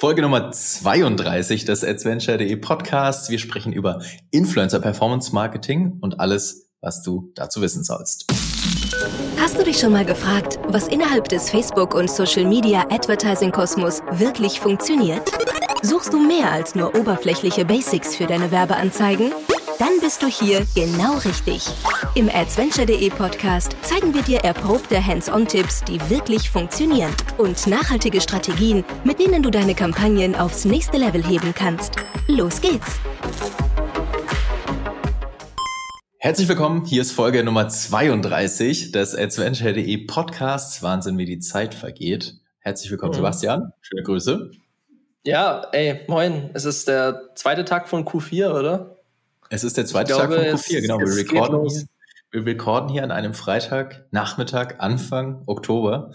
Folge Nummer 32 des Adventure.de Podcasts. Wir sprechen über Influencer Performance Marketing und alles, was du dazu wissen sollst. Hast du dich schon mal gefragt, was innerhalb des Facebook- und Social-Media Advertising-Kosmos wirklich funktioniert? Suchst du mehr als nur oberflächliche Basics für deine Werbeanzeigen? Dann bist du hier genau richtig. Im Adventure.de Podcast zeigen wir dir erprobte Hands-on-Tipps, die wirklich funktionieren und nachhaltige Strategien, mit denen du deine Kampagnen aufs nächste Level heben kannst. Los geht's! Herzlich willkommen, hier ist Folge Nummer 32 des Adventure.de Podcasts. Wahnsinn, wie die Zeit vergeht. Herzlich willkommen, mhm. Sebastian. Schöne Grüße. Ja, ey, moin. Es ist der zweite Tag von Q4, oder? Es ist der zweite glaube, Tag von Q4, genau. Wir recorden, hier, wir recorden hier an einem Freitag, Nachmittag, Anfang Oktober.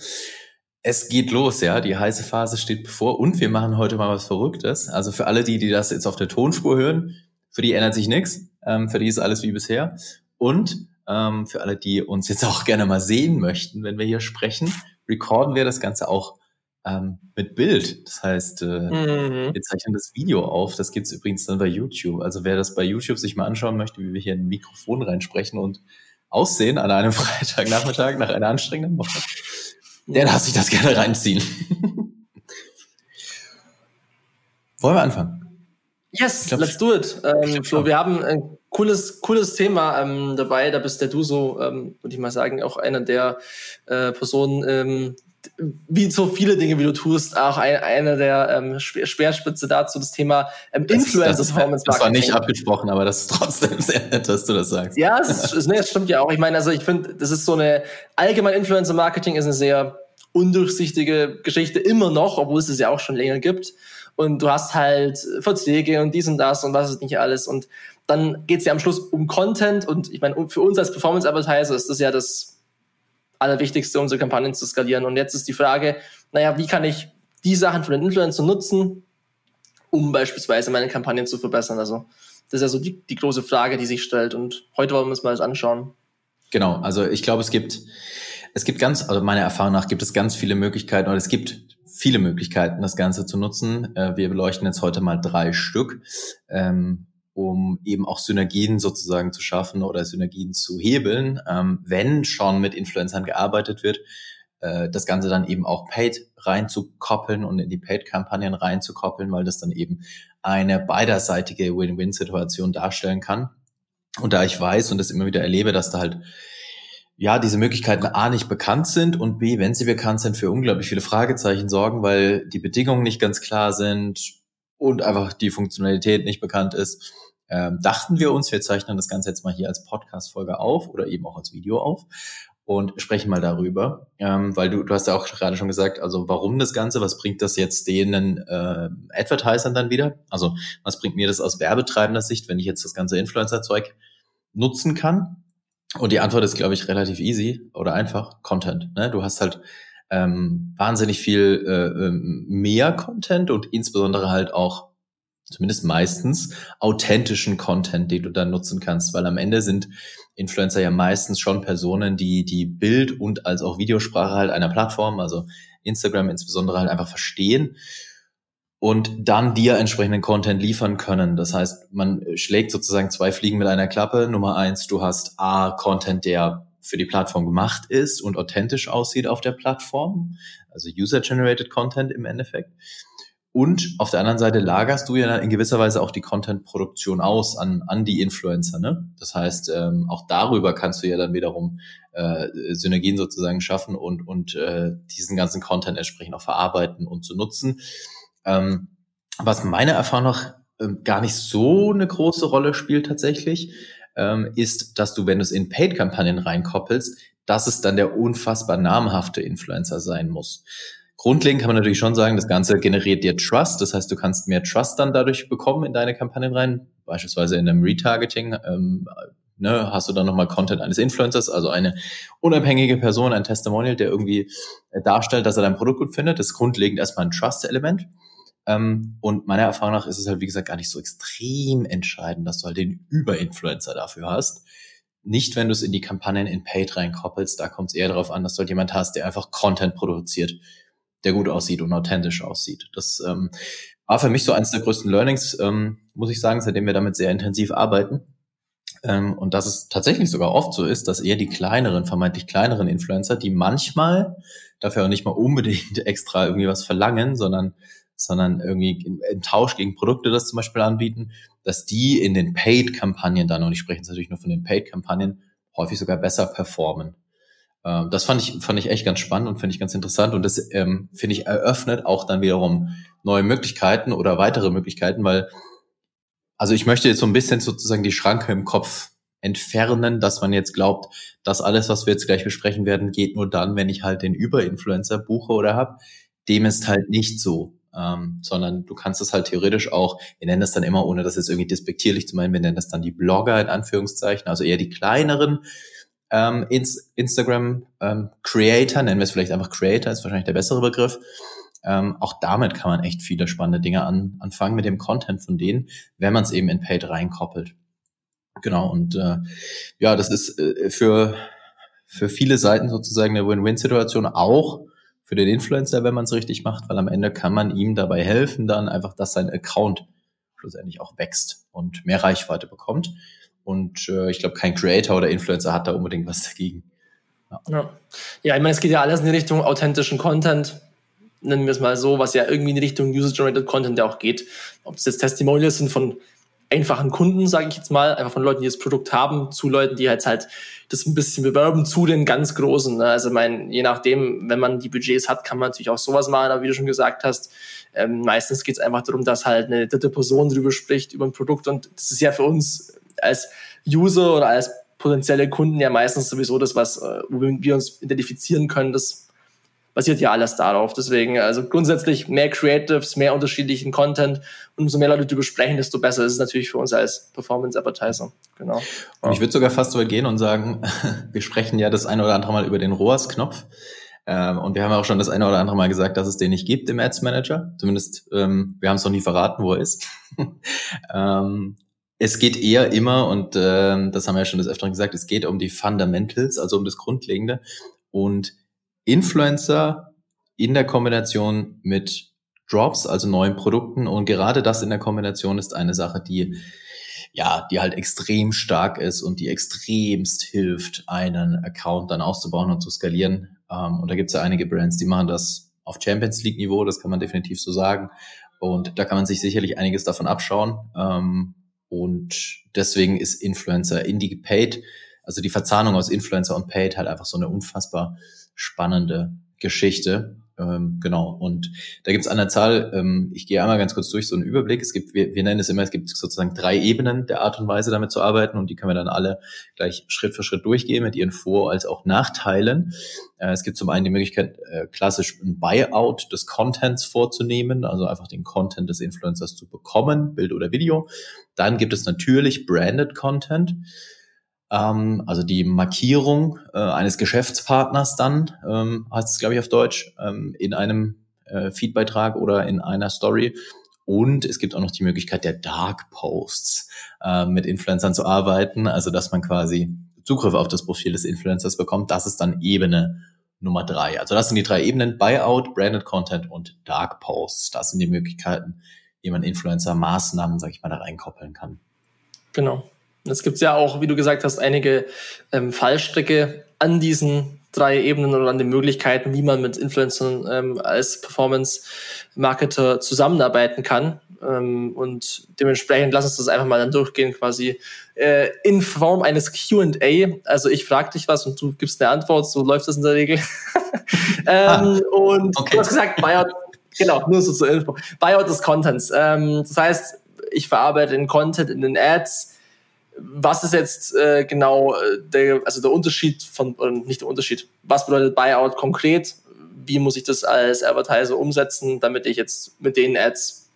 Es geht los, ja. Die heiße Phase steht bevor und wir machen heute mal was Verrücktes. Also für alle die, die das jetzt auf der Tonspur hören, für die ändert sich nichts. Ähm, für die ist alles wie bisher. Und ähm, für alle, die uns jetzt auch gerne mal sehen möchten, wenn wir hier sprechen, recorden wir das Ganze auch ähm, mit Bild. Das heißt, äh, mhm. wir zeichnen das Video auf. Das gibt's übrigens dann bei YouTube. Also wer das bei YouTube sich mal anschauen möchte, wie wir hier in ein Mikrofon reinsprechen und aussehen an einem Freitagnachmittag nach einer anstrengenden Woche, der darf sich das gerne reinziehen. Wollen wir anfangen? Yes, glaub, let's do it. Ähm, Flo, wir haben ein cooles, cooles Thema ähm, dabei. Da bist der du so, ähm, würde ich mal sagen, auch einer der äh, Personen, ähm, wie so viele Dinge, wie du tust, auch ein, eine der ähm, Speerspitze dazu, das Thema ähm, Influencer Performance Marketing. Das war nicht abgesprochen, aber das ist trotzdem sehr nett, dass du das sagst. Ja, es, ist, nee, es stimmt ja auch. Ich meine, also ich finde, das ist so eine allgemein Influencer Marketing ist eine sehr undurchsichtige Geschichte immer noch, obwohl es es ja auch schon länger gibt. Und du hast halt Verträge und dies und das und was ist nicht alles. Und dann geht es ja am Schluss um Content. Und ich meine, für uns als Performance-Advertiser ist das ja das Allerwichtigste, unsere Kampagnen zu skalieren. Und jetzt ist die Frage, naja, wie kann ich die Sachen von den Influencern nutzen, um beispielsweise meine Kampagnen zu verbessern? Also das ist ja so die, die große Frage, die sich stellt. Und heute wollen wir uns mal das anschauen. Genau, also ich glaube, es gibt, es gibt ganz, also meiner Erfahrung nach gibt es ganz viele Möglichkeiten oder es gibt viele Möglichkeiten, das Ganze zu nutzen. Äh, wir beleuchten jetzt heute mal drei Stück. Ähm, um eben auch Synergien sozusagen zu schaffen oder Synergien zu hebeln, ähm, wenn schon mit Influencern gearbeitet wird, äh, das Ganze dann eben auch Paid reinzukoppeln und in die Paid-Kampagnen reinzukoppeln, weil das dann eben eine beiderseitige Win-Win-Situation darstellen kann. Und da ich weiß und das immer wieder erlebe, dass da halt ja, diese Möglichkeiten A nicht bekannt sind und B, wenn sie bekannt sind, für unglaublich viele Fragezeichen sorgen, weil die Bedingungen nicht ganz klar sind und einfach die Funktionalität nicht bekannt ist, ähm, dachten wir uns, wir zeichnen das Ganze jetzt mal hier als Podcast-Folge auf oder eben auch als Video auf und sprechen mal darüber, ähm, weil du, du hast ja auch gerade schon gesagt, also warum das Ganze, was bringt das jetzt denen äh, Advertisern dann wieder? Also was bringt mir das aus werbetreibender Sicht, wenn ich jetzt das ganze Influencer-Zeug nutzen kann? Und die Antwort ist, glaube ich, relativ easy oder einfach Content. Ne? Du hast halt ähm, wahnsinnig viel äh, ähm, mehr Content und insbesondere halt auch zumindest meistens, authentischen Content, den du dann nutzen kannst, weil am Ende sind Influencer ja meistens schon Personen, die die Bild- und als auch Videosprache halt einer Plattform, also Instagram insbesondere halt einfach verstehen und dann dir entsprechenden Content liefern können. Das heißt, man schlägt sozusagen zwei Fliegen mit einer Klappe. Nummer eins, du hast A, Content, der für die Plattform gemacht ist und authentisch aussieht auf der Plattform, also User-Generated Content im Endeffekt. Und auf der anderen Seite lagerst du ja in gewisser Weise auch die Content-Produktion aus an, an die Influencer. Ne? Das heißt, ähm, auch darüber kannst du ja dann wiederum äh, Synergien sozusagen schaffen und, und äh, diesen ganzen Content entsprechend auch verarbeiten und zu nutzen. Ähm, was meiner Erfahrung nach äh, gar nicht so eine große Rolle spielt tatsächlich, ähm, ist, dass du, wenn du es in Paid-Kampagnen reinkoppelst, dass es dann der unfassbar namhafte Influencer sein muss. Grundlegend kann man natürlich schon sagen, das Ganze generiert dir Trust. Das heißt, du kannst mehr Trust dann dadurch bekommen in deine Kampagnen rein. Beispielsweise in einem Retargeting ähm, ne, hast du dann nochmal Content eines Influencers, also eine unabhängige Person, ein Testimonial, der irgendwie äh, darstellt, dass er dein Produkt gut findet. Das ist grundlegend erstmal ein Trust-Element. Ähm, und meiner Erfahrung nach ist es halt, wie gesagt, gar nicht so extrem entscheidend, dass du halt den Überinfluencer dafür hast. Nicht, wenn du es in die Kampagnen in Paid reinkoppelst, da kommt es eher darauf an, dass du halt jemand hast, der einfach Content produziert der gut aussieht und authentisch aussieht. Das ähm, war für mich so eines der größten Learnings, ähm, muss ich sagen, seitdem wir damit sehr intensiv arbeiten. Ähm, und dass es tatsächlich sogar oft so ist, dass eher die kleineren, vermeintlich kleineren Influencer, die manchmal dafür auch nicht mal unbedingt extra irgendwie was verlangen, sondern, sondern irgendwie im, im Tausch gegen Produkte das zum Beispiel anbieten, dass die in den Paid-Kampagnen dann, und ich spreche jetzt natürlich nur von den Paid-Kampagnen, häufig sogar besser performen. Ähm, das fand ich, fand ich echt ganz spannend und finde ich ganz interessant. Und das, ähm, finde ich, eröffnet auch dann wiederum neue Möglichkeiten oder weitere Möglichkeiten, weil, also ich möchte jetzt so ein bisschen sozusagen die Schranke im Kopf entfernen, dass man jetzt glaubt, dass alles, was wir jetzt gleich besprechen werden, geht nur dann, wenn ich halt den Überinfluencer buche oder hab. Dem ist halt nicht so. Ähm, sondern du kannst es halt theoretisch auch, wir nennen das dann immer, ohne das jetzt irgendwie despektierlich zu meinen, wir nennen das dann die Blogger in Anführungszeichen, also eher die kleineren ähm, ins Instagram ähm, Creator, nennen wir es vielleicht einfach Creator, ist wahrscheinlich der bessere Begriff. Ähm, auch damit kann man echt viele spannende Dinge an, anfangen mit dem Content von denen, wenn man es eben in Paid reinkoppelt. Genau, und äh, ja, das ist äh, für, für viele Seiten sozusagen eine Win-Win-Situation, auch für den Influencer, wenn man es richtig macht, weil am Ende kann man ihm dabei helfen, dann einfach, dass sein Account schlussendlich auch wächst und mehr Reichweite bekommt. Und äh, ich glaube, kein Creator oder Influencer hat da unbedingt was dagegen. Ja. ja. ja, ich meine, es geht ja alles in die Richtung authentischen Content, nennen wir es mal so, was ja irgendwie in die Richtung User-Generated Content ja auch geht. Ob das jetzt Testimonials sind von einfachen Kunden, sage ich jetzt mal, einfach von Leuten, die das Produkt haben, zu Leuten, die halt halt das ein bisschen bewerben, zu den ganz Großen. Ne? Also mein, je nachdem, wenn man die Budgets hat, kann man natürlich auch sowas machen, aber wie du schon gesagt hast, ähm, meistens geht es einfach darum, dass halt eine dritte Person drüber spricht, über ein Produkt und das ist ja für uns als User oder als potenzielle Kunden ja meistens sowieso das, was, äh, wo wir uns identifizieren können, das basiert ja alles darauf. Deswegen, also grundsätzlich mehr Creatives, mehr unterschiedlichen Content und umso mehr Leute darüber sprechen, desto besser ist es natürlich für uns als Performance-Advertiser. Genau. Und ich würde sogar fast so weit gehen und sagen, wir sprechen ja das eine oder andere Mal über den ROAS-Knopf. Ähm, und wir haben auch schon das eine oder andere Mal gesagt, dass es den nicht gibt im Ads Manager. Zumindest, ähm, wir haben es noch nie verraten, wo er ist. ähm, es geht eher immer, und äh, das haben wir ja schon des Öfteren gesagt, es geht um die Fundamentals, also um das Grundlegende. Und Influencer in der Kombination mit Drops, also neuen Produkten. Und gerade das in der Kombination ist eine Sache, die ja, die halt extrem stark ist und die extremst hilft, einen Account dann auszubauen und zu skalieren. Ähm, und da gibt es ja einige Brands, die machen das auf Champions League Niveau, das kann man definitiv so sagen. Und da kann man sich sicherlich einiges davon abschauen. Ähm, und deswegen ist Influencer Indie Paid, also die Verzahnung aus Influencer und Paid halt einfach so eine unfassbar spannende Geschichte. Ähm, genau. Und da gibt es an der Zahl, ähm, ich gehe einmal ganz kurz durch so einen Überblick. Es gibt, wir, wir nennen es immer, es gibt sozusagen drei Ebenen der Art und Weise, damit zu arbeiten und die können wir dann alle gleich Schritt für Schritt durchgehen mit ihren Vor- als auch Nachteilen. Äh, es gibt zum einen die Möglichkeit, äh, klassisch ein Buyout des Contents vorzunehmen, also einfach den Content des Influencers zu bekommen, Bild oder Video. Dann gibt es natürlich Branded Content ähm, also die Markierung äh, eines Geschäftspartners dann, ähm, heißt es, glaube ich, auf Deutsch, ähm, in einem äh, Feedbeitrag oder in einer Story. Und es gibt auch noch die Möglichkeit der Dark Posts äh, mit Influencern zu arbeiten, also dass man quasi Zugriff auf das Profil des Influencers bekommt. Das ist dann Ebene Nummer drei. Also das sind die drei Ebenen, Buyout, Branded Content und Dark Posts. Das sind die Möglichkeiten, wie man Influencer-Maßnahmen, sag ich mal, da reinkoppeln kann. Genau. Es gibt ja auch, wie du gesagt hast, einige ähm, Fallstricke an diesen drei Ebenen oder an den Möglichkeiten, wie man mit Influencern ähm, als Performance-Marketer zusammenarbeiten kann. Ähm, und dementsprechend lass uns das einfach mal dann durchgehen, quasi äh, in Form eines QA. Also ich frage dich was und du gibst eine Antwort, so läuft das in der Regel. ähm, ah, und okay. du hast gesagt, Buyout, genau, nur so zur Info. Buyout des Contents. Ähm, das heißt, ich verarbeite den Content in den Ads was ist jetzt äh, genau äh, der, also der Unterschied von, oder nicht der Unterschied, was bedeutet Buyout konkret? Wie muss ich das als Advertiser umsetzen, damit ich jetzt mit den Ads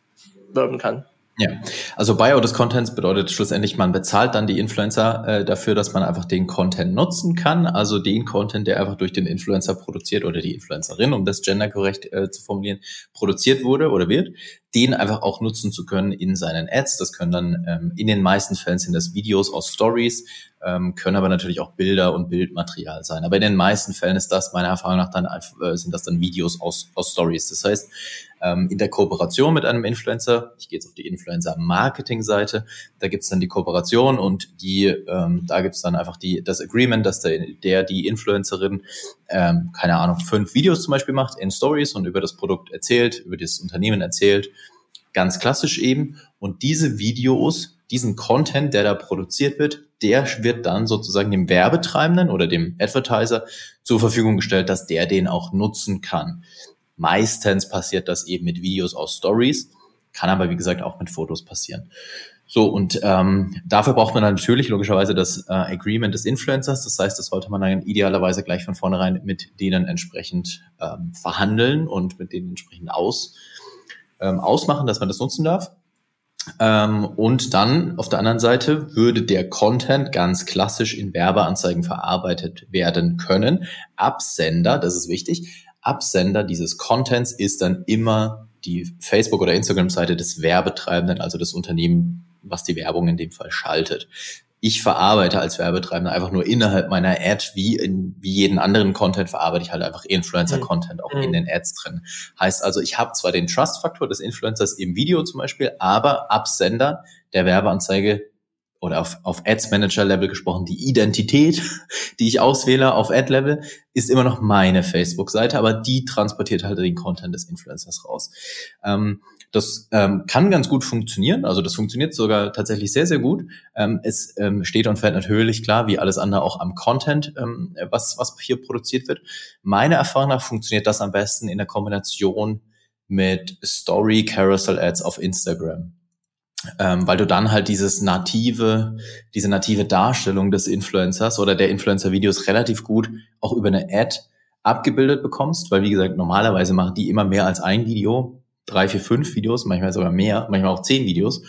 werben kann? Ja, also Buyout des Contents bedeutet schlussendlich, man bezahlt dann die Influencer äh, dafür, dass man einfach den Content nutzen kann, also den Content, der einfach durch den Influencer produziert oder die Influencerin, um das genderkorrekt äh, zu formulieren, produziert wurde oder wird, den einfach auch nutzen zu können in seinen Ads. Das können dann ähm, in den meisten Fällen sind das Videos aus Stories, ähm, können aber natürlich auch Bilder und Bildmaterial sein. Aber in den meisten Fällen ist das meiner Erfahrung nach dann äh, sind das dann Videos aus, aus Stories. Das heißt, ähm, in der Kooperation mit einem Influencer, ich gehe jetzt auf die Influencer-Marketing-Seite, da gibt's dann die Kooperation und die, ähm, da gibt's dann einfach die, das Agreement, dass der, der die Influencerin, ähm, keine Ahnung, fünf Videos zum Beispiel macht in Stories und über das Produkt erzählt, über das Unternehmen erzählt, ganz klassisch eben. Und diese Videos, diesen Content, der da produziert wird, der wird dann sozusagen dem Werbetreibenden oder dem Advertiser zur Verfügung gestellt, dass der den auch nutzen kann. Meistens passiert das eben mit Videos aus Stories, kann aber wie gesagt auch mit Fotos passieren. So, und ähm, dafür braucht man natürlich logischerweise das äh, Agreement des Influencers. Das heißt, das sollte man dann idealerweise gleich von vornherein mit denen entsprechend ähm, verhandeln und mit denen entsprechend aus, ähm, ausmachen, dass man das nutzen darf. Ähm, und dann auf der anderen Seite würde der Content ganz klassisch in Werbeanzeigen verarbeitet werden können. Absender, das ist wichtig, Absender dieses Contents ist dann immer die Facebook- oder Instagram-Seite des Werbetreibenden, also das Unternehmen, was die Werbung in dem Fall schaltet. Ich verarbeite als Werbetreibender einfach nur innerhalb meiner Ad, wie in wie jeden anderen Content, verarbeite ich halt einfach Influencer-Content auch mhm. in den Ads drin. Heißt also, ich habe zwar den Trust-Faktor des Influencers im Video zum Beispiel, aber Absender der Werbeanzeige oder auf, auf Ads Manager Level gesprochen, die Identität, die ich auswähle auf Ad Level, ist immer noch meine Facebook-Seite, aber die transportiert halt den Content des Influencers raus. Ähm, das ähm, kann ganz gut funktionieren, also das funktioniert sogar tatsächlich sehr, sehr gut. Ähm, es ähm, steht und fällt natürlich klar, wie alles andere auch am Content, ähm, was, was hier produziert wird. Meiner Erfahrung nach funktioniert das am besten in der Kombination mit Story Carousel Ads auf Instagram ähm, weil du dann halt dieses native, diese native Darstellung des Influencers oder der Influencer-Videos relativ gut auch über eine Ad abgebildet bekommst, weil wie gesagt, normalerweise machen die immer mehr als ein Video, drei, vier, fünf Videos, manchmal sogar mehr, manchmal auch zehn Videos.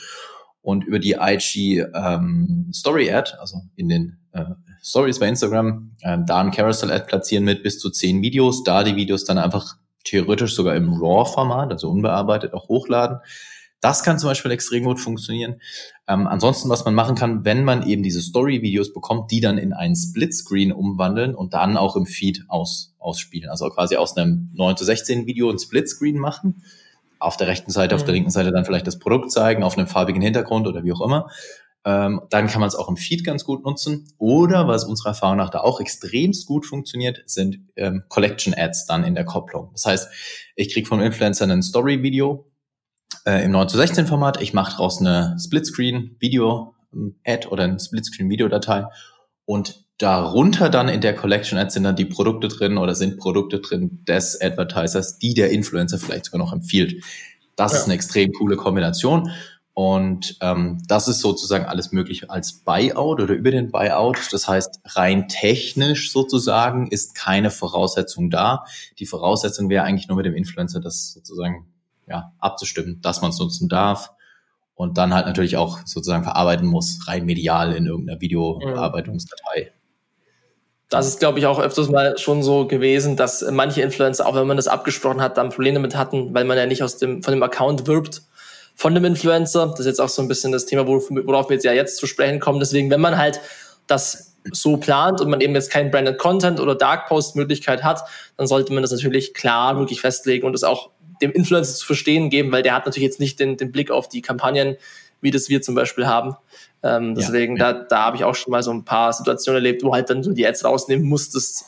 Und über die IG ähm, Story Ad, also in den äh, Stories bei Instagram, äh, da ein Carousel Ad platzieren mit bis zu zehn Videos, da die Videos dann einfach theoretisch sogar im RAW-Format, also unbearbeitet, auch hochladen. Das kann zum Beispiel extrem gut funktionieren. Ähm, ansonsten, was man machen kann, wenn man eben diese Story-Videos bekommt, die dann in einen Splitscreen umwandeln und dann auch im Feed aus, ausspielen. Also quasi aus einem 9 zu 16 Video ein Splitscreen machen. Auf der rechten Seite, mhm. auf der mhm. linken Seite dann vielleicht das Produkt zeigen, auf einem farbigen Hintergrund oder wie auch immer. Ähm, dann kann man es auch im Feed ganz gut nutzen. Oder was unserer Erfahrung nach da auch extremst gut funktioniert, sind ähm, Collection Ads dann in der Kopplung. Das heißt, ich kriege vom Influencer ein Story-Video, äh, im 9 zu 16 Format. Ich mache daraus eine Splitscreen-Video-Ad oder eine Splitscreen-Videodatei und darunter dann in der Collection Ad sind dann die Produkte drin oder sind Produkte drin des Advertisers, die der Influencer vielleicht sogar noch empfiehlt. Das ja. ist eine extrem coole Kombination. Und ähm, das ist sozusagen alles möglich als Buyout oder über den Buyout. Das heißt, rein technisch sozusagen ist keine Voraussetzung da. Die Voraussetzung wäre eigentlich nur mit dem Influencer, das sozusagen ja, abzustimmen, dass man es nutzen darf und dann halt natürlich auch sozusagen verarbeiten muss, rein medial in irgendeiner Videobearbeitungsdatei. Das ist, glaube ich, auch öfters mal schon so gewesen, dass manche Influencer, auch wenn man das abgesprochen hat, dann Probleme damit hatten, weil man ja nicht aus dem, von dem Account wirbt von dem Influencer. Das ist jetzt auch so ein bisschen das Thema, worauf wir jetzt ja jetzt zu sprechen kommen. Deswegen, wenn man halt das so plant und man eben jetzt keinen Branded Content oder Dark Post Möglichkeit hat, dann sollte man das natürlich klar wirklich festlegen und es auch dem Influencer zu verstehen geben, weil der hat natürlich jetzt nicht den, den Blick auf die Kampagnen, wie das wir zum Beispiel haben. Ähm, deswegen, ja, ja. da, da habe ich auch schon mal so ein paar Situationen erlebt, wo halt dann du die Ads rausnehmen musstest,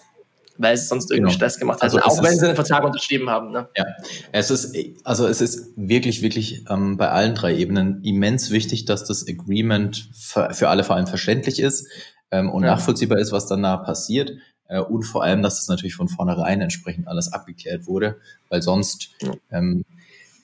weil es sonst irgendwie genau. Stress gemacht hat, also auch wenn sie den Vertrag unterschrieben haben. Ne? Ja, es ist also es ist wirklich wirklich ähm, bei allen drei Ebenen immens wichtig, dass das Agreement für, für alle vor allem verständlich ist ähm, und ja. nachvollziehbar ist, was danach passiert. Äh, und vor allem, dass es natürlich von vornherein entsprechend alles abgeklärt wurde, weil sonst. Ähm,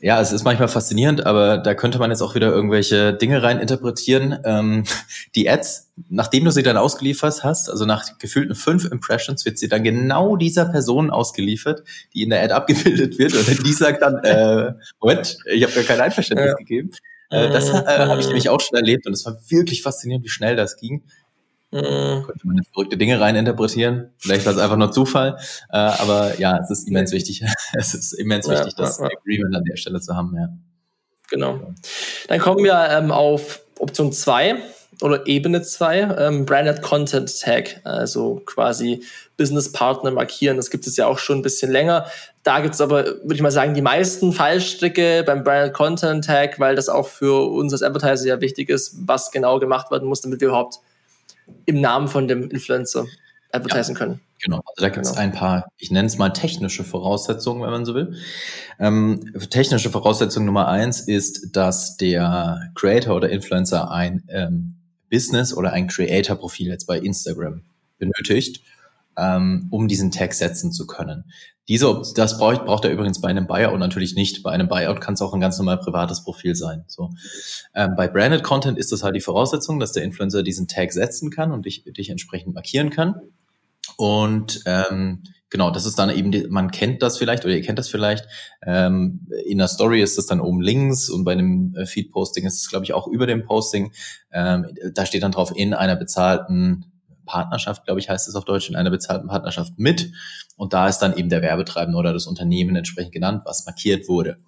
ja, es ist manchmal faszinierend, aber da könnte man jetzt auch wieder irgendwelche Dinge rein interpretieren. Ähm, die Ads, nachdem du sie dann ausgeliefert hast, also nach gefühlten fünf Impressions, wird sie dann genau dieser Person ausgeliefert, die in der Ad abgebildet wird. Und die sagt dann, äh, Moment, ich habe gar kein Einverständnis ja. gegeben. Äh, das äh, habe ich nämlich auch schon erlebt und es war wirklich faszinierend, wie schnell das ging. Mhm. Könnte man verrückte Dinge reininterpretieren. Vielleicht war es einfach nur Zufall. Äh, aber ja, es ist immens wichtig. es ist immens ja, wichtig, das ja, Agreement an der Stelle zu haben, ja. Genau. Dann kommen wir ähm, auf Option 2 oder Ebene 2, ähm, Branded Content Tag, also quasi Business Partner markieren. Das gibt es ja auch schon ein bisschen länger. Da gibt es aber, würde ich mal sagen, die meisten Fallstricke beim Branded Content Tag, weil das auch für uns als Advertiser ja wichtig ist, was genau gemacht werden muss, damit wir überhaupt im Namen von dem Influencer advertisen ja. können. Genau, also da gibt es genau. ein paar, ich nenne es mal technische Voraussetzungen, wenn man so will. Ähm, technische Voraussetzung Nummer eins ist, dass der Creator oder Influencer ein ähm, Business oder ein Creator-Profil jetzt bei Instagram benötigt, ähm, um diesen Tag setzen zu können. Diese, das braucht, braucht er übrigens bei einem Buyout natürlich nicht. Bei einem Buyout kann es auch ein ganz normal privates Profil sein. So. Ähm, bei Branded Content ist das halt die Voraussetzung, dass der Influencer diesen Tag setzen kann und dich, dich entsprechend markieren kann. Und ähm, genau, das ist dann eben, die, man kennt das vielleicht oder ihr kennt das vielleicht. Ähm, in der Story ist das dann oben links und bei einem äh, Feed-Posting ist es, glaube ich, auch über dem Posting. Ähm, da steht dann drauf, in einer bezahlten Partnerschaft, glaube ich, heißt es auf Deutsch, in einer bezahlten Partnerschaft mit. Und da ist dann eben der Werbetreibende oder das Unternehmen entsprechend genannt, was markiert wurde.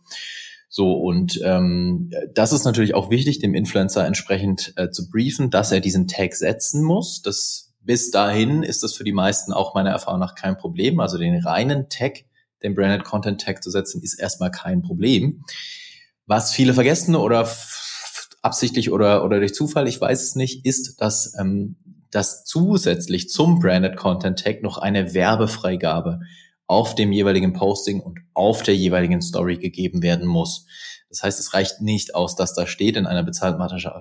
So, und ähm, das ist natürlich auch wichtig, dem Influencer entsprechend äh, zu briefen, dass er diesen Tag setzen muss. Das bis dahin ist das für die meisten auch meiner Erfahrung nach kein Problem. Also den reinen Tag, den Branded Content Tag zu setzen, ist erstmal kein Problem. Was viele vergessen oder absichtlich oder, oder durch Zufall, ich weiß es nicht, ist, dass, ähm, dass zusätzlich zum Branded Content Tag noch eine Werbefreigabe auf dem jeweiligen Posting und auf der jeweiligen Story gegeben werden muss. Das heißt, es reicht nicht aus, dass da steht in einer bezahlten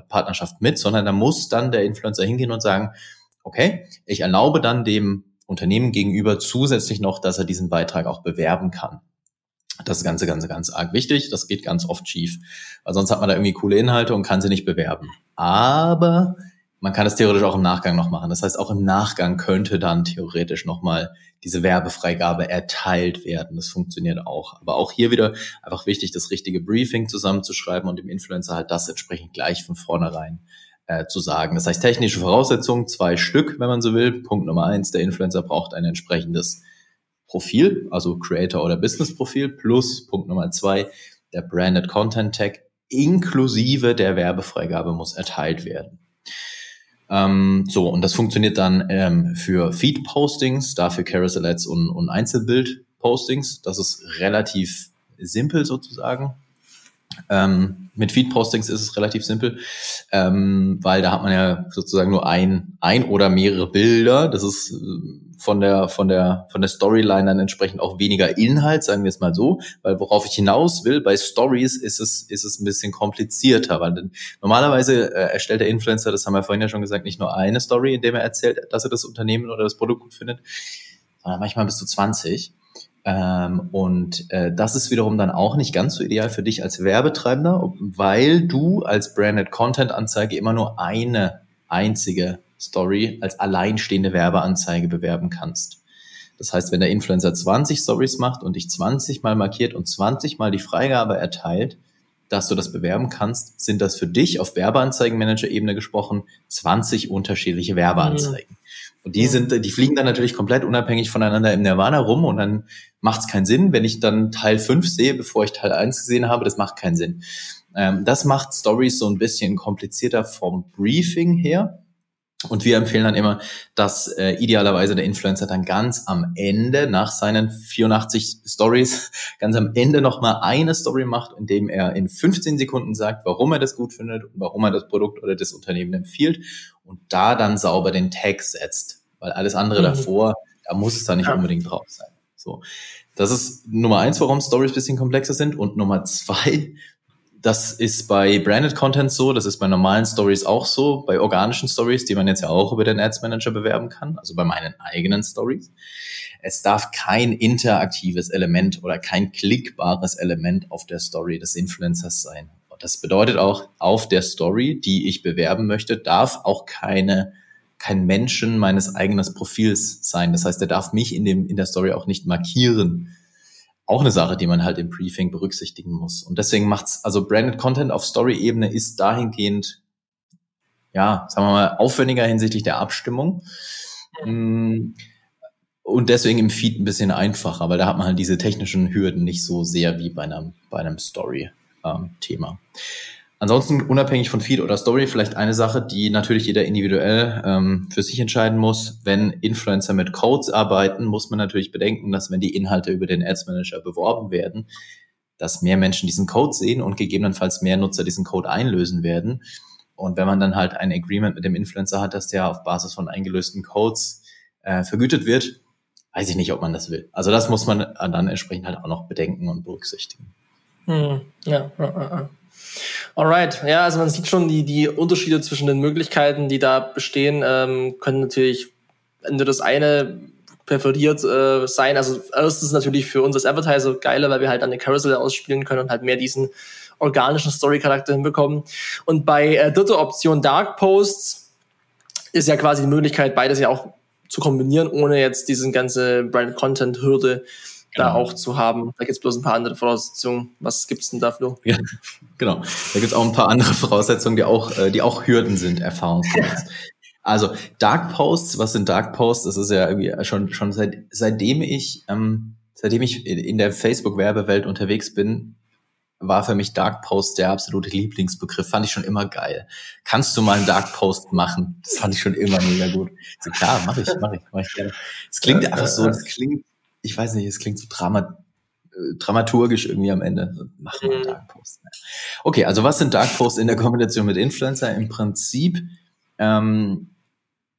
Partnerschaft mit, sondern da muss dann der Influencer hingehen und sagen, okay, ich erlaube dann dem Unternehmen gegenüber zusätzlich noch, dass er diesen Beitrag auch bewerben kann. Das ist ganz, ganz, ganz arg wichtig. Das geht ganz oft schief. Weil sonst hat man da irgendwie coole Inhalte und kann sie nicht bewerben. Aber man kann es theoretisch auch im Nachgang noch machen. Das heißt, auch im Nachgang könnte dann theoretisch nochmal diese Werbefreigabe erteilt werden. Das funktioniert auch. Aber auch hier wieder einfach wichtig, das richtige Briefing zusammenzuschreiben und dem Influencer halt das entsprechend gleich von vornherein äh, zu sagen. Das heißt, technische Voraussetzungen, zwei Stück, wenn man so will. Punkt Nummer eins, der Influencer braucht ein entsprechendes Profil, also Creator- oder Business-Profil, plus Punkt Nummer zwei, der Branded Content Tag inklusive der Werbefreigabe muss erteilt werden. Ähm, so, und das funktioniert dann ähm, für Feed-Postings, dafür Carousel Ads und, und Einzelbild-Postings. Das ist relativ simpel sozusagen. Ähm, mit Feed-Postings ist es relativ simpel, ähm, weil da hat man ja sozusagen nur ein, ein oder mehrere Bilder. Das ist äh, von der, von der, von der Storyline dann entsprechend auch weniger Inhalt, sagen wir es mal so, weil worauf ich hinaus will, bei Stories ist es, ist es ein bisschen komplizierter, weil normalerweise äh, erstellt der Influencer, das haben wir vorhin ja schon gesagt, nicht nur eine Story, in dem er erzählt, dass er das Unternehmen oder das Produkt gut findet, sondern manchmal bis zu 20. Ähm, und äh, das ist wiederum dann auch nicht ganz so ideal für dich als Werbetreibender, weil du als Branded Content Anzeige immer nur eine einzige Story als alleinstehende Werbeanzeige bewerben kannst. Das heißt, wenn der Influencer 20 Stories macht und dich 20 mal markiert und 20 mal die Freigabe erteilt, dass du das bewerben kannst, sind das für dich auf Werbeanzeigenmanager-Ebene gesprochen 20 unterschiedliche Werbeanzeigen. Und die sind, die fliegen dann natürlich komplett unabhängig voneinander im Nirvana rum und dann macht es keinen Sinn, wenn ich dann Teil 5 sehe, bevor ich Teil 1 gesehen habe, das macht keinen Sinn. Ähm, das macht Stories so ein bisschen komplizierter vom Briefing her. Und wir empfehlen dann immer, dass äh, idealerweise der Influencer dann ganz am Ende nach seinen 84 Stories ganz am Ende nochmal eine Story macht, indem er in 15 Sekunden sagt, warum er das gut findet und warum er das Produkt oder das Unternehmen empfiehlt und da dann sauber den Tag setzt. Weil alles andere mhm. davor, da muss es da nicht ja. unbedingt drauf sein. So. Das ist Nummer eins, warum Stories bisschen komplexer sind. Und Nummer zwei, das ist bei Branded Content so, das ist bei normalen Stories auch so, bei organischen Stories, die man jetzt ja auch über den Ads Manager bewerben kann, also bei meinen eigenen Stories. Es darf kein interaktives Element oder kein klickbares Element auf der Story des Influencers sein. Das bedeutet auch, auf der Story, die ich bewerben möchte, darf auch keine, kein Menschen meines eigenen Profils sein. Das heißt, er darf mich in dem, in der Story auch nicht markieren auch eine Sache, die man halt im Briefing berücksichtigen muss. Und deswegen macht's, also Branded Content auf Story-Ebene ist dahingehend, ja, sagen wir mal, aufwendiger hinsichtlich der Abstimmung. Mm, und deswegen im Feed ein bisschen einfacher, weil da hat man halt diese technischen Hürden nicht so sehr wie bei einem, bei einem Story. ähm. Ansonsten unabhängig von Feed oder Story vielleicht eine Sache, die natürlich jeder individuell ähm, für sich entscheiden muss. Wenn Influencer mit Codes arbeiten, muss man natürlich bedenken, dass wenn die Inhalte über den Ads Manager beworben werden, dass mehr Menschen diesen Code sehen und gegebenenfalls mehr Nutzer diesen Code einlösen werden. Und wenn man dann halt ein Agreement mit dem Influencer hat, dass der auf Basis von eingelösten Codes äh, vergütet wird, weiß ich nicht, ob man das will. Also das muss man dann entsprechend halt auch noch bedenken und berücksichtigen. Hm, ja, ja, ja. Alright, ja, also man sieht schon die, die Unterschiede zwischen den Möglichkeiten, die da bestehen, ähm, können natürlich nur das eine präferiert äh, sein. Also erstens natürlich für uns als Advertiser geiler, weil wir halt eine Carousel ausspielen können und halt mehr diesen organischen Story-Charakter hinbekommen. Und bei äh, dritter Option Dark Posts ist ja quasi die Möglichkeit, beides ja auch zu kombinieren, ohne jetzt diesen ganze Brand-Content-Hürde genau. da auch zu haben. Da gibt es bloß ein paar andere Voraussetzungen. Was gibt's denn da, Flo? Ja, genau. Da gibt's auch ein paar andere Voraussetzungen, die auch, äh, die auch Hürden sind, erfahrungsgemäß. Also Dark Posts, was sind Dark Posts? Das ist ja irgendwie schon, schon seit, seitdem ich, ähm, seitdem ich in der Facebook-Werbewelt unterwegs bin, war für mich Dark Post der absolute Lieblingsbegriff. Fand ich schon immer geil. Kannst du mal einen Dark Post machen? Das fand ich schon immer mega gut. So, klar, mache ich, mache ich, mache ich gerne. Es klingt einfach so, es klingt ich weiß nicht, es klingt so dramat äh, dramaturgisch irgendwie am Ende. Machen wir einen mhm. Dark Post. Okay, also was sind Dark Posts in der Kombination mit Influencer? Im Prinzip ähm,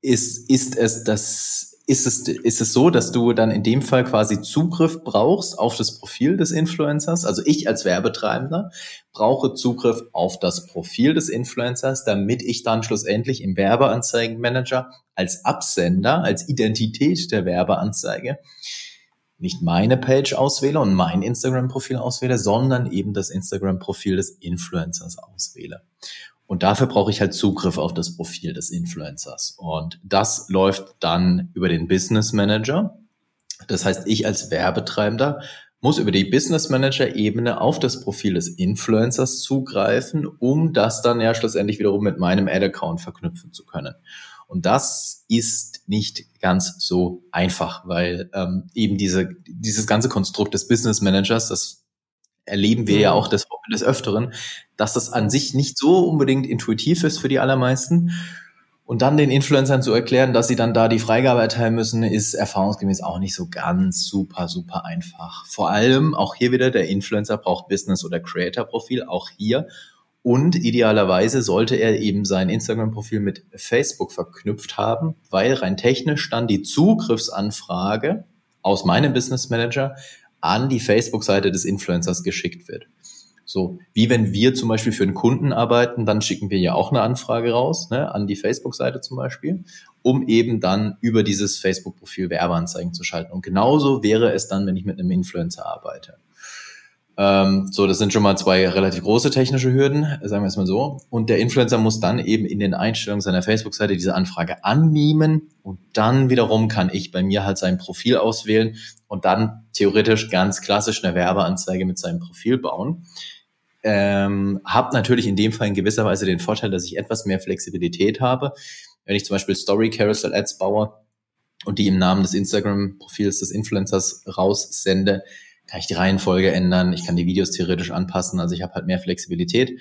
ist, ist es das ist es, ist es so, dass du dann in dem Fall quasi Zugriff brauchst auf das Profil des Influencers? Also ich als Werbetreibender brauche Zugriff auf das Profil des Influencers, damit ich dann schlussendlich im Werbeanzeigenmanager als Absender, als Identität der Werbeanzeige nicht meine Page auswähle und mein Instagram-Profil auswähle, sondern eben das Instagram-Profil des Influencers auswähle. Und dafür brauche ich halt Zugriff auf das Profil des Influencers. Und das läuft dann über den Business Manager. Das heißt, ich als Werbetreibender muss über die Business Manager Ebene auf das Profil des Influencers zugreifen, um das dann ja schlussendlich wiederum mit meinem Ad-Account verknüpfen zu können. Und das ist nicht ganz so einfach, weil ähm, eben diese, dieses ganze Konstrukt des Business Managers, das erleben wir ja mhm. auch des, des Öfteren, dass das an sich nicht so unbedingt intuitiv ist für die allermeisten. Und dann den Influencern zu erklären, dass sie dann da die Freigabe erteilen müssen, ist erfahrungsgemäß auch nicht so ganz super, super einfach. Vor allem auch hier wieder, der Influencer braucht Business- oder Creator-Profil, auch hier. Und idealerweise sollte er eben sein Instagram-Profil mit Facebook verknüpft haben, weil rein technisch dann die Zugriffsanfrage aus meinem Business Manager an die Facebook-Seite des Influencers geschickt wird. So, wie wenn wir zum Beispiel für einen Kunden arbeiten, dann schicken wir ja auch eine Anfrage raus, ne, an die Facebook-Seite zum Beispiel, um eben dann über dieses Facebook-Profil Werbeanzeigen zu schalten. Und genauso wäre es dann, wenn ich mit einem Influencer arbeite. Ähm, so, das sind schon mal zwei relativ große technische Hürden, sagen wir es mal so. Und der Influencer muss dann eben in den Einstellungen seiner Facebook-Seite diese Anfrage annehmen und dann wiederum kann ich bei mir halt sein Profil auswählen und dann theoretisch ganz klassisch eine Werbeanzeige mit seinem Profil bauen. Ähm, hab natürlich in dem Fall in gewisser Weise den Vorteil, dass ich etwas mehr Flexibilität habe. Wenn ich zum Beispiel Story Carousel Ads baue und die im Namen des Instagram-Profils des Influencers raussende, kann ich die Reihenfolge ändern, ich kann die Videos theoretisch anpassen, also ich habe halt mehr Flexibilität.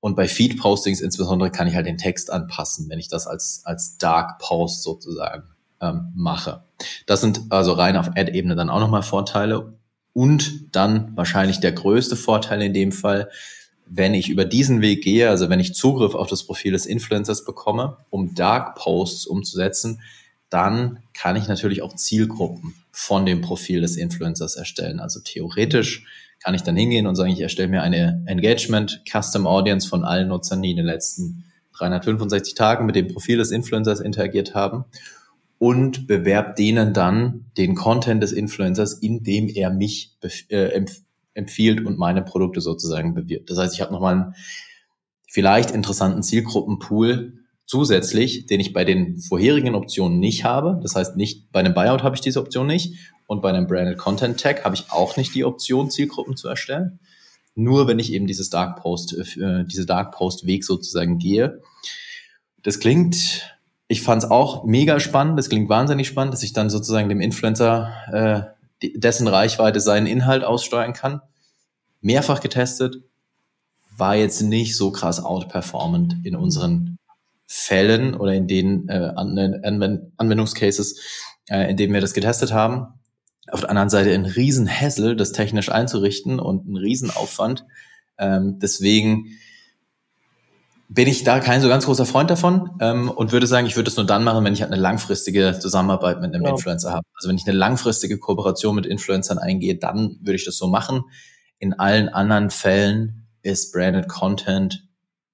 Und bei Feed-Postings insbesondere kann ich halt den Text anpassen, wenn ich das als, als Dark Post sozusagen ähm, mache. Das sind also rein auf Ad-Ebene dann auch nochmal Vorteile. Und dann wahrscheinlich der größte Vorteil in dem Fall, wenn ich über diesen Weg gehe, also wenn ich Zugriff auf das Profil des Influencers bekomme, um Dark Posts umzusetzen, dann kann ich natürlich auch Zielgruppen von dem Profil des Influencers erstellen. Also theoretisch kann ich dann hingehen und sagen, ich erstelle mir eine Engagement Custom Audience von allen Nutzern, die in den letzten 365 Tagen mit dem Profil des Influencers interagiert haben und bewerb denen dann den Content des Influencers, indem er mich äh, empfiehlt und meine Produkte sozusagen bewirbt. Das heißt, ich habe nochmal einen vielleicht interessanten Zielgruppenpool zusätzlich, den ich bei den vorherigen Optionen nicht habe. Das heißt, nicht bei einem Buyout habe ich diese Option nicht und bei einem Branded Content Tag habe ich auch nicht die Option, Zielgruppen zu erstellen. Nur wenn ich eben dieses Dark Post, äh, diese Dark Post Weg sozusagen gehe. Das klingt, ich fand es auch mega spannend. Das klingt wahnsinnig spannend, dass ich dann sozusagen dem Influencer äh, dessen Reichweite seinen Inhalt aussteuern kann. Mehrfach getestet, war jetzt nicht so krass outperformant in unseren Fällen oder in den äh, Anwendungscases, äh, in denen wir das getestet haben. Auf der anderen Seite ein Riesenhassel, das technisch einzurichten und ein Riesenaufwand. Ähm, deswegen bin ich da kein so ganz großer Freund davon ähm, und würde sagen, ich würde es nur dann machen, wenn ich halt eine langfristige Zusammenarbeit mit einem ja. Influencer habe. Also wenn ich eine langfristige Kooperation mit Influencern eingehe, dann würde ich das so machen. In allen anderen Fällen ist Branded Content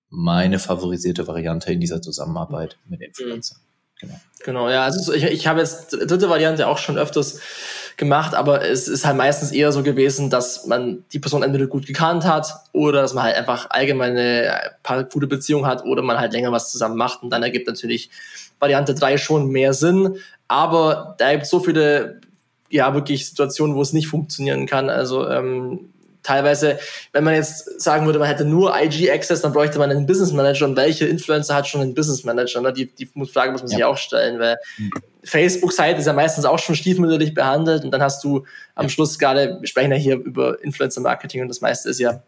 meine favorisierte Variante in dieser Zusammenarbeit mit Influencern. Genau. Genau, ja, also ich, ich habe jetzt dritte Variante auch schon öfters gemacht, aber es ist halt meistens eher so gewesen, dass man die Person entweder gut gekannt hat oder dass man halt einfach allgemeine äh, paar gute Beziehungen hat oder man halt länger was zusammen macht und dann ergibt natürlich Variante 3 schon mehr Sinn. Aber da gibt es so viele, ja, wirklich Situationen, wo es nicht funktionieren kann. Also ähm, teilweise, wenn man jetzt sagen würde, man hätte nur IG-Access, dann bräuchte man einen Business Manager und welche Influencer hat schon einen Business Manager? Ne? Die, die Frage muss man ja. sich auch stellen, weil mhm. Facebook-Seite ist ja meistens auch schon stiefmütterlich behandelt und dann hast du am Schluss gerade, wir sprechen ja hier über Influencer-Marketing und das meiste ist ja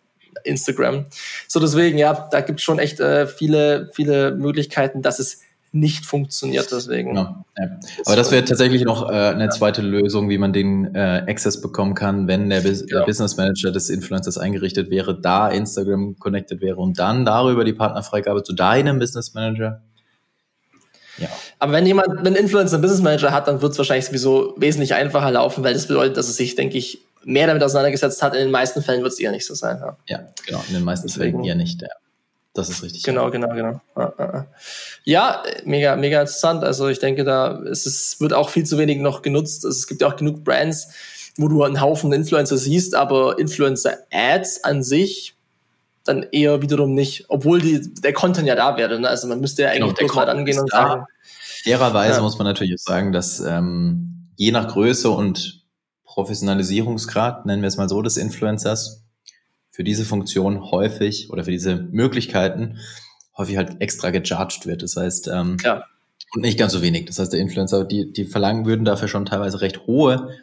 Instagram. So deswegen, ja, da gibt es schon echt äh, viele, viele Möglichkeiten, dass es nicht funktioniert deswegen. Ja, ja. Aber das wäre tatsächlich noch äh, eine zweite Lösung, wie man den äh, Access bekommen kann, wenn der, Bus ja. Business Manager des Influencers eingerichtet wäre, da Instagram connected wäre und dann darüber die Partnerfreigabe zu deinem Business Manager. Ja. Aber wenn jemand, wenn ein Influencer einen Business Manager hat, dann wird es wahrscheinlich sowieso wesentlich einfacher laufen, weil das bedeutet, dass es sich, denke ich, mehr damit auseinandergesetzt hat. In den meisten Fällen wird es eher nicht so sein. Ja, ja genau. In den meisten Deswegen. Fällen eher nicht. Ja. Das ist richtig. Genau, genau, genau. Ja, mega, mega interessant. Also ich denke, da ist es wird auch viel zu wenig noch genutzt. Also es gibt ja auch genug Brands, wo du einen Haufen Influencer siehst, aber Influencer-Ads an sich dann eher wiederum nicht, obwohl die, der Content ja da wäre. Ne? Also man müsste ja eigentlich genau, mal angehen und sagen. Fairerweise ja. muss man natürlich auch sagen, dass ähm, je nach Größe und Professionalisierungsgrad, nennen wir es mal so, des Influencers, für diese Funktion häufig oder für diese Möglichkeiten häufig halt extra gecharged wird. Das heißt, ähm, ja. und nicht ganz so wenig. Das heißt, der Influencer, die, die verlangen würden dafür schon teilweise recht hohe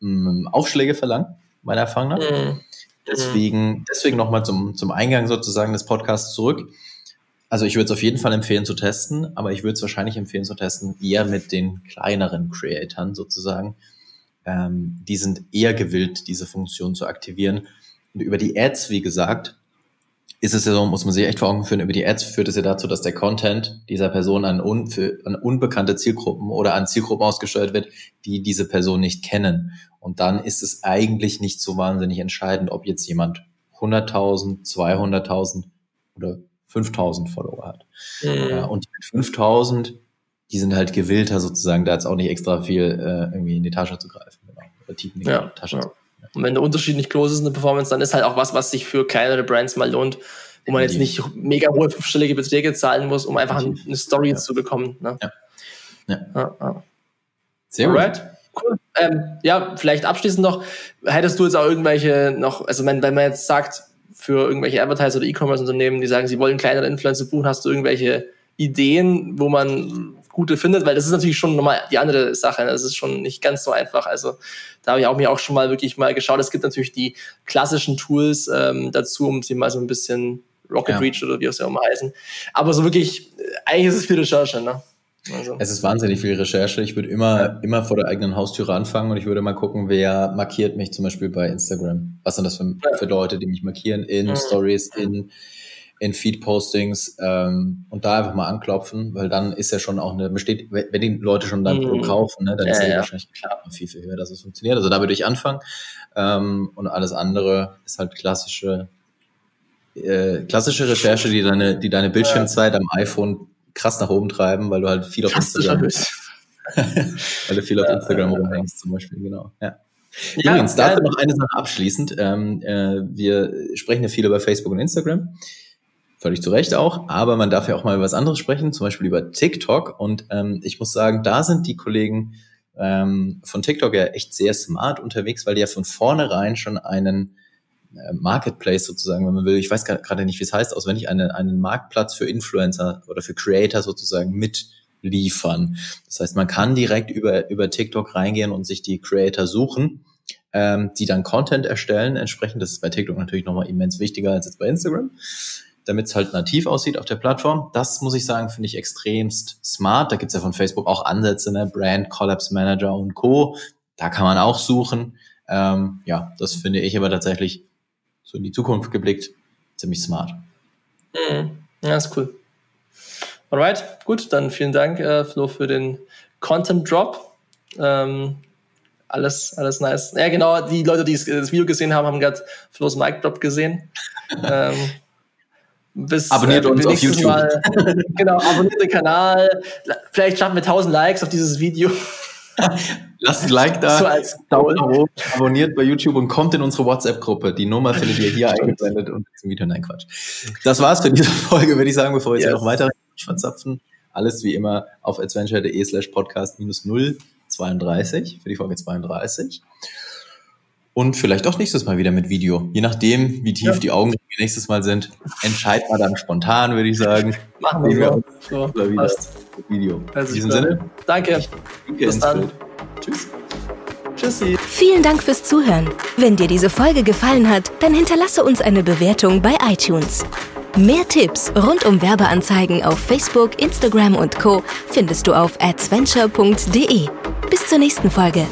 ähm, Aufschläge verlangen, meiner Erfahrung nach. Mhm. Deswegen, deswegen nochmal zum, zum Eingang sozusagen des Podcasts zurück. Also ich würde es auf jeden Fall empfehlen zu testen, aber ich würde es wahrscheinlich empfehlen zu testen eher mit den kleineren Creatoren sozusagen. Ähm, die sind eher gewillt, diese Funktion zu aktivieren und über die Ads, wie gesagt, ist es ja so, muss man sich echt vor Augen führen, über die Ads führt es ja dazu, dass der Content dieser Person an, un, für, an unbekannte Zielgruppen oder an Zielgruppen ausgesteuert wird, die diese Person nicht kennen. Und dann ist es eigentlich nicht so wahnsinnig entscheidend, ob jetzt jemand 100.000, 200.000 oder 5.000 Follower hat. Mhm. Und die mit 5.000, die sind halt gewillter sozusagen, da jetzt auch nicht extra viel äh, irgendwie in die Tasche zu greifen. Genau. Oder tief in die ja, Tasche ja. zu greifen. Und wenn der Unterschied nicht groß ist in der Performance, dann ist halt auch was, was sich für kleinere Brands mal lohnt, wo man jetzt nicht mega hohe fünfstellige Beträge zahlen muss, um einfach eine Story ja. zu bekommen. Ne? Ja. Ja. ja, ja. Sehr Alright. gut. Cool. Ähm, ja, vielleicht abschließend noch, hättest du jetzt auch irgendwelche noch, also wenn, wenn man jetzt sagt, für irgendwelche Advertiser oder E-Commerce-Unternehmen, die sagen, sie wollen kleinere Influencer buchen, hast du irgendwelche Ideen, wo man gute findet, weil das ist natürlich schon nochmal die andere Sache. Das ist schon nicht ganz so einfach. Also da habe ich auch mir auch schon mal wirklich mal geschaut. Es gibt natürlich die klassischen Tools ähm, dazu, um sie mal so ein bisschen Rocket ja. Reach oder wie auch immer heißen. Aber so wirklich, äh, eigentlich ist es viel Recherche, ne? Also. Es ist wahnsinnig viel Recherche. Ich würde immer, ja. immer vor der eigenen Haustüre anfangen und ich würde mal gucken, wer markiert mich zum Beispiel bei Instagram. Was sind das für, ja. für Leute, die mich markieren in mhm. Stories, in in Feed-Postings ähm, und da einfach mal anklopfen, weil dann ist ja schon auch eine, besteht, wenn die Leute schon dein Produkt mhm. kaufen, ne, dann ja, ist ja, ja wahrscheinlich klar viel, viel höher, dass es funktioniert. Also da würde ich anfangen. Ähm, und alles andere ist halt klassische, äh, klassische Recherche, die deine, die deine Bildschirmzeit am iPhone krass nach oben treiben, weil du halt viel auf Instagram, weil du viel auf Instagram rumhängst zum Beispiel, genau. Ja. Ja, Übrigens, dazu noch eine Sache abschließend. Ähm, äh, wir sprechen ja viel über Facebook und Instagram. Völlig zu Recht auch, aber man darf ja auch mal über was anderes sprechen, zum Beispiel über TikTok. Und ähm, ich muss sagen, da sind die Kollegen ähm, von TikTok ja echt sehr smart unterwegs, weil die ja von vornherein schon einen äh, Marketplace sozusagen, wenn man will, ich weiß gerade nicht, wie es heißt, auswendig, einen, einen Marktplatz für Influencer oder für Creator sozusagen mitliefern. Das heißt, man kann direkt über, über TikTok reingehen und sich die Creator suchen ähm, die dann Content erstellen. Entsprechend, das ist bei TikTok natürlich nochmal immens wichtiger als jetzt bei Instagram, damit es halt nativ aussieht auf der Plattform. Das muss ich sagen, finde ich extremst smart. Da gibt's ja von Facebook auch Ansätze, ne? Brand, Collapse Manager und Co. Da kann man auch suchen. Ähm, ja, das finde ich aber tatsächlich so in die Zukunft geblickt ziemlich smart. Mhm. Ja, ist cool. Alright, gut, dann vielen Dank, äh, Flo, für den Content Drop. Ähm, alles, alles nice. Ja, genau, die Leute, die das Video gesehen haben, haben gerade Flo's Mic Drop gesehen. ähm, bis, abonniert äh, uns auf YouTube. Mal, genau, abonniert den Kanal. Vielleicht schaffen wir 1000 Likes auf dieses Video. Lasst ein Like da, so als Daumen hoch, abonniert bei YouTube und kommt in unsere WhatsApp-Gruppe. Die Nummer findet ihr hier eingeblendet und im Video. Nein, Quatsch. Das war's für diese Folge, würde ich sagen, bevor wir jetzt yes. noch weiter verzapfen. Alles wie immer auf adventure.de slash podcast minus 032 für die Folge 32. Und vielleicht auch nächstes Mal wieder mit Video. Je nachdem, wie tief ja. die Augen nächstes Mal sind, entscheidet man dann spontan, würde ich sagen. Machen wir so. so wieder Video. Also In diesem Sinne. Danke. Bis dann. Tschüss. Tschüssi. Vielen Dank fürs Zuhören. Wenn dir diese Folge gefallen hat, dann hinterlasse uns eine Bewertung bei iTunes. Mehr Tipps rund um Werbeanzeigen auf Facebook, Instagram und Co. findest du auf adventure.de. Bis zur nächsten Folge.